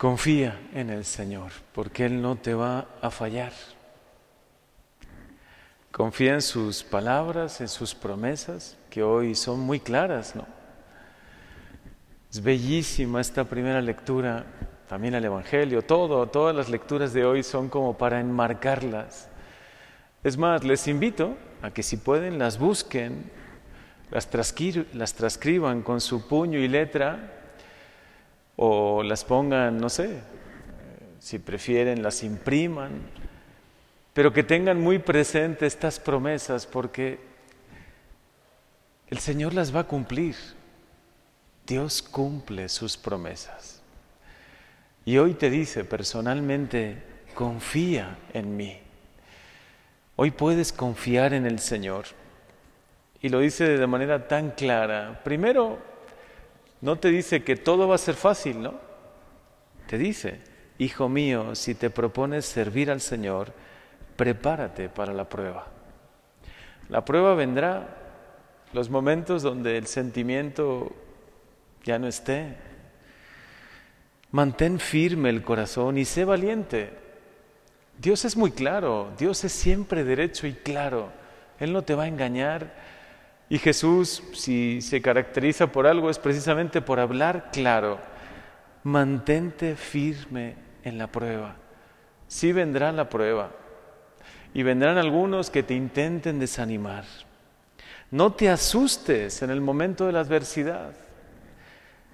Confía en el Señor, porque Él no te va a fallar. Confía en sus palabras, en sus promesas, que hoy son muy claras, ¿no? Es bellísima esta primera lectura, también el Evangelio, todo, todas las lecturas de hoy son como para enmarcarlas. Es más, les invito a que si pueden las busquen, las, las transcriban con su puño y letra o las pongan, no sé, si prefieren, las impriman, pero que tengan muy presente estas promesas porque el Señor las va a cumplir. Dios cumple sus promesas. Y hoy te dice personalmente, confía en mí. Hoy puedes confiar en el Señor. Y lo dice de manera tan clara. Primero, no te dice que todo va a ser fácil, ¿no? Te dice, hijo mío, si te propones servir al Señor, prepárate para la prueba. La prueba vendrá los momentos donde el sentimiento ya no esté. Mantén firme el corazón y sé valiente. Dios es muy claro, Dios es siempre derecho y claro. Él no te va a engañar, y Jesús, si se caracteriza por algo, es precisamente por hablar claro. Mantente firme en la prueba. Sí vendrá la prueba. Y vendrán algunos que te intenten desanimar. No te asustes en el momento de la adversidad.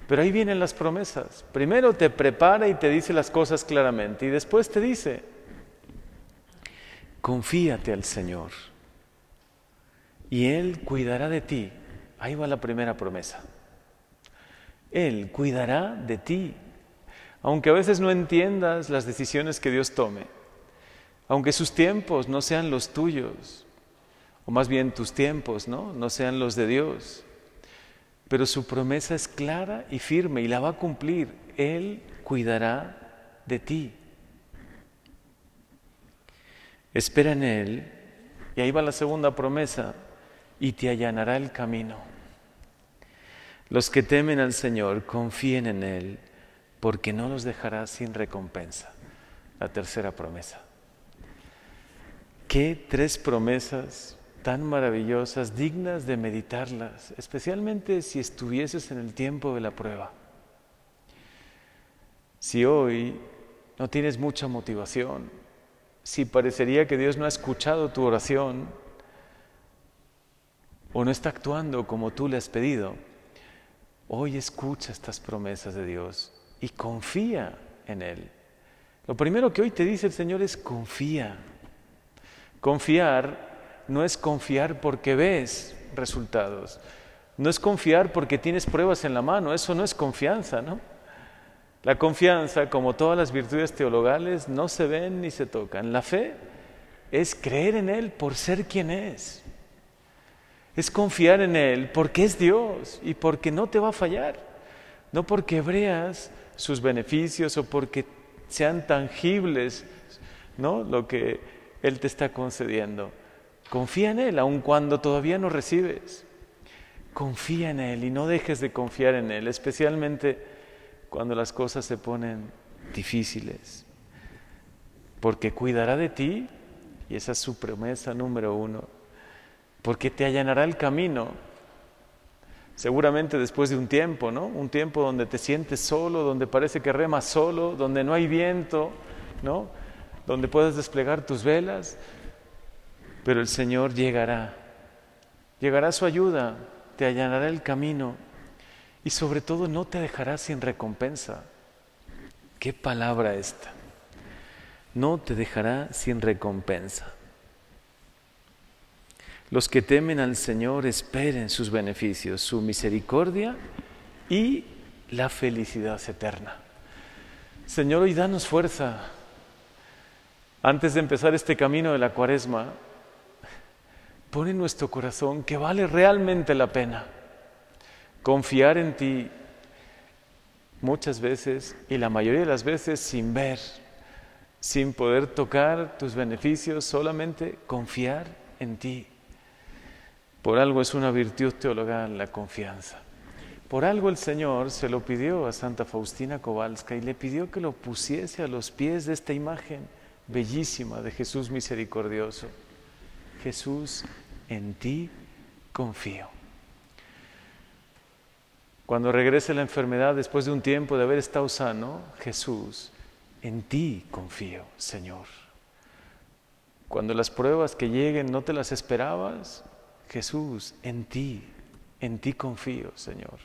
Pero ahí vienen las promesas. Primero te prepara y te dice las cosas claramente. Y después te dice, confíate al Señor y Él cuidará de ti. Ahí va la primera promesa. Él cuidará de ti. Aunque a veces no entiendas las decisiones que Dios tome, aunque sus tiempos no sean los tuyos, o más bien tus tiempos, ¿no? No sean los de Dios. Pero su promesa es clara y firme y la va a cumplir. Él cuidará de ti. Espera en Él. Y ahí va la segunda promesa y te allanará el camino. Los que temen al Señor confíen en Él, porque no los dejará sin recompensa. La tercera promesa. Qué tres promesas tan maravillosas, dignas de meditarlas, especialmente si estuvieses en el tiempo de la prueba. Si hoy no tienes mucha motivación, si parecería que Dios no ha escuchado tu oración, o no está actuando como tú le has pedido, hoy escucha estas promesas de Dios y confía en Él. Lo primero que hoy te dice el Señor es confía. Confiar no es confiar porque ves resultados, no es confiar porque tienes pruebas en la mano, eso no es confianza, ¿no? La confianza, como todas las virtudes teologales, no se ven ni se tocan. La fe es creer en Él por ser quien es es confiar en Él porque es Dios y porque no te va a fallar, no porque veas sus beneficios o porque sean tangibles, ¿no? Lo que Él te está concediendo. Confía en Él, aun cuando todavía no recibes. Confía en Él y no dejes de confiar en Él, especialmente cuando las cosas se ponen difíciles. Porque cuidará de ti, y esa es su promesa número uno porque te allanará el camino. Seguramente después de un tiempo, ¿no? Un tiempo donde te sientes solo, donde parece que remas solo, donde no hay viento, ¿no? Donde puedes desplegar tus velas, pero el Señor llegará. Llegará su ayuda, te allanará el camino y sobre todo no te dejará sin recompensa. Qué palabra esta. No te dejará sin recompensa. Los que temen al Señor esperen sus beneficios, su misericordia y la felicidad eterna. Señor, hoy danos fuerza. Antes de empezar este camino de la cuaresma, pon en nuestro corazón que vale realmente la pena confiar en ti muchas veces y la mayoría de las veces sin ver, sin poder tocar tus beneficios, solamente confiar en ti. Por algo es una virtud teologal la confianza. Por algo el Señor se lo pidió a Santa Faustina Kowalska y le pidió que lo pusiese a los pies de esta imagen bellísima de Jesús misericordioso. Jesús, en ti confío. Cuando regrese la enfermedad después de un tiempo de haber estado sano, Jesús, en ti confío, Señor. Cuando las pruebas que lleguen no te las esperabas, Jesús, en ti, en ti confío, Señor.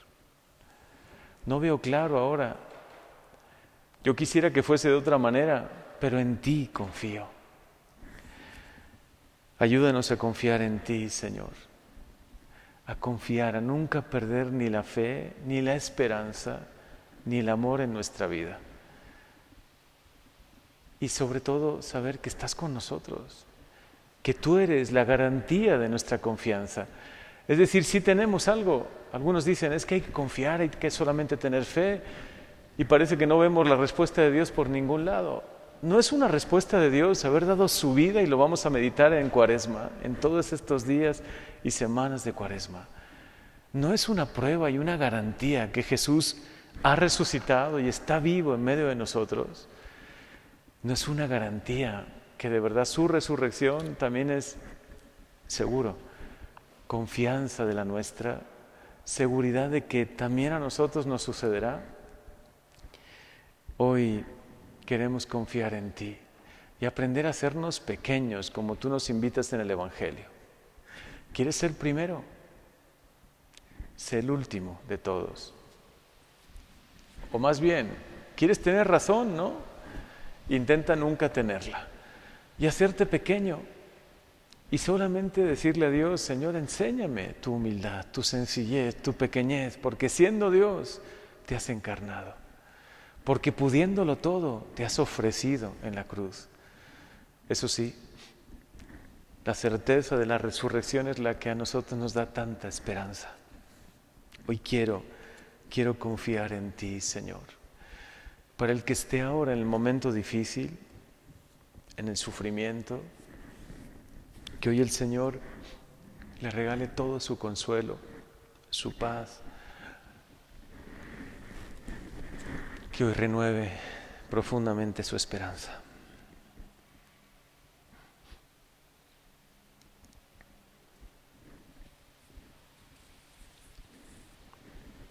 No veo claro ahora. Yo quisiera que fuese de otra manera, pero en ti confío. Ayúdanos a confiar en ti, Señor. A confiar, a nunca perder ni la fe, ni la esperanza, ni el amor en nuestra vida. Y sobre todo saber que estás con nosotros, que tú eres la garantía de nuestra confianza. Es decir, si tenemos algo, algunos dicen es que hay que confiar, hay que solamente tener fe y parece que no vemos la respuesta de Dios por ningún lado. No es una respuesta de Dios haber dado su vida y lo vamos a meditar en cuaresma, en todos estos días y semanas de cuaresma. No es una prueba y una garantía que Jesús ha resucitado y está vivo en medio de nosotros. No es una garantía que de verdad su resurrección también es seguro, confianza de la nuestra, seguridad de que también a nosotros nos sucederá. Hoy queremos confiar en ti y aprender a hacernos pequeños como tú nos invitas en el Evangelio. ¿Quieres ser primero? Sé el último de todos. O más bien, ¿quieres tener razón, no? Intenta nunca tenerla y hacerte pequeño y solamente decirle a Dios, Señor, enséñame tu humildad, tu sencillez, tu pequeñez, porque siendo Dios te has encarnado, porque pudiéndolo todo te has ofrecido en la cruz. Eso sí, la certeza de la resurrección es la que a nosotros nos da tanta esperanza. Hoy quiero, quiero confiar en ti, Señor. Para el que esté ahora en el momento difícil, en el sufrimiento, que hoy el Señor le regale todo su consuelo, su paz, que hoy renueve profundamente su esperanza.